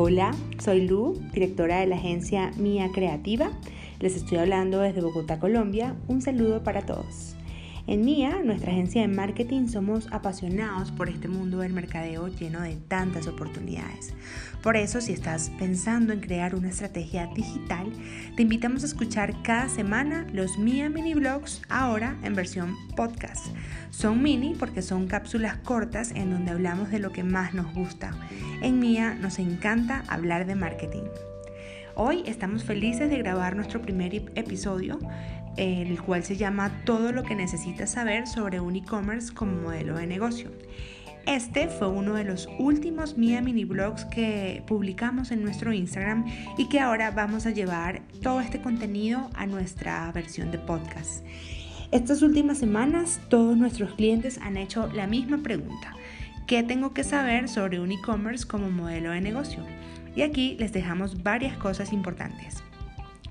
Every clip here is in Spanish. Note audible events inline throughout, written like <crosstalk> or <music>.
Hola, soy Lu, directora de la agencia Mía Creativa. Les estoy hablando desde Bogotá, Colombia. Un saludo para todos. En MIA, nuestra agencia de marketing, somos apasionados por este mundo del mercadeo lleno de tantas oportunidades. Por eso, si estás pensando en crear una estrategia digital, te invitamos a escuchar cada semana los MIA Mini Blogs, ahora en versión podcast. Son mini porque son cápsulas cortas en donde hablamos de lo que más nos gusta. En MIA nos encanta hablar de marketing. Hoy estamos felices de grabar nuestro primer episodio el cual se llama Todo lo que necesitas saber sobre un e-commerce como modelo de negocio. Este fue uno de los últimos Mia Mini Blogs que publicamos en nuestro Instagram y que ahora vamos a llevar todo este contenido a nuestra versión de podcast. Estas últimas semanas todos nuestros clientes han hecho la misma pregunta. ¿Qué tengo que saber sobre un e-commerce como modelo de negocio? Y aquí les dejamos varias cosas importantes.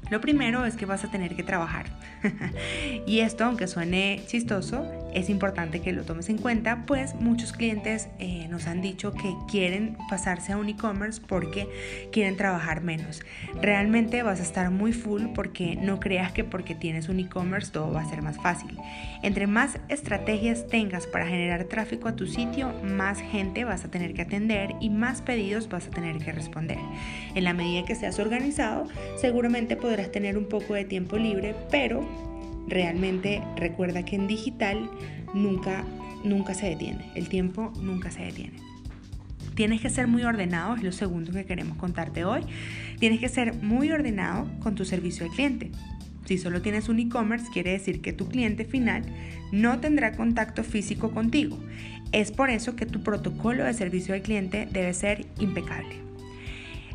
Lo primero es que vas a tener que trabajar. <laughs> y esto, aunque suene chistoso, es importante que lo tomes en cuenta, pues muchos clientes eh, nos han dicho que quieren pasarse a un e-commerce porque quieren trabajar menos. Realmente vas a estar muy full porque no creas que porque tienes un e-commerce todo va a ser más fácil. Entre más estrategias tengas para generar tráfico a tu sitio, más gente vas a tener que atender y más pedidos vas a tener que responder. En la medida que seas organizado, seguramente podrás tener un poco de tiempo libre, pero realmente recuerda que en digital nunca, nunca se detiene, el tiempo nunca se detiene. Tienes que ser muy ordenado, es lo segundo que queremos contarte hoy. Tienes que ser muy ordenado con tu servicio al cliente. Si solo tienes un e-commerce, quiere decir que tu cliente final no tendrá contacto físico contigo. Es por eso que tu protocolo de servicio al cliente debe ser impecable.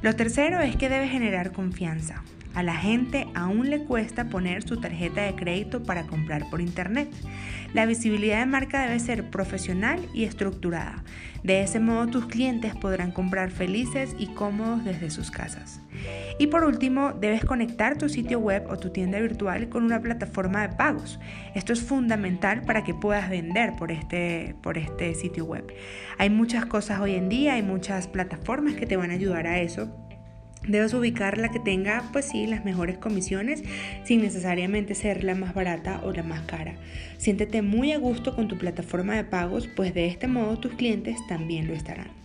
Lo tercero es que debe generar confianza. A la gente aún le cuesta poner su tarjeta de crédito para comprar por internet. La visibilidad de marca debe ser profesional y estructurada. De ese modo tus clientes podrán comprar felices y cómodos desde sus casas. Y por último, debes conectar tu sitio web o tu tienda virtual con una plataforma de pagos. Esto es fundamental para que puedas vender por este, por este sitio web. Hay muchas cosas hoy en día, hay muchas plataformas que te van a ayudar a eso Debes ubicar la que tenga, pues sí, las mejores comisiones sin necesariamente ser la más barata o la más cara. Siéntete muy a gusto con tu plataforma de pagos, pues de este modo tus clientes también lo estarán.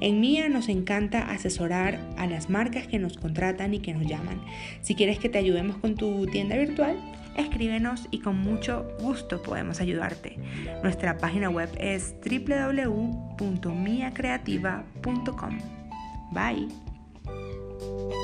En Mía nos encanta asesorar a las marcas que nos contratan y que nos llaman. Si quieres que te ayudemos con tu tienda virtual, escríbenos y con mucho gusto podemos ayudarte. Nuestra página web es www.miacreativa.com. Bye. Thank you.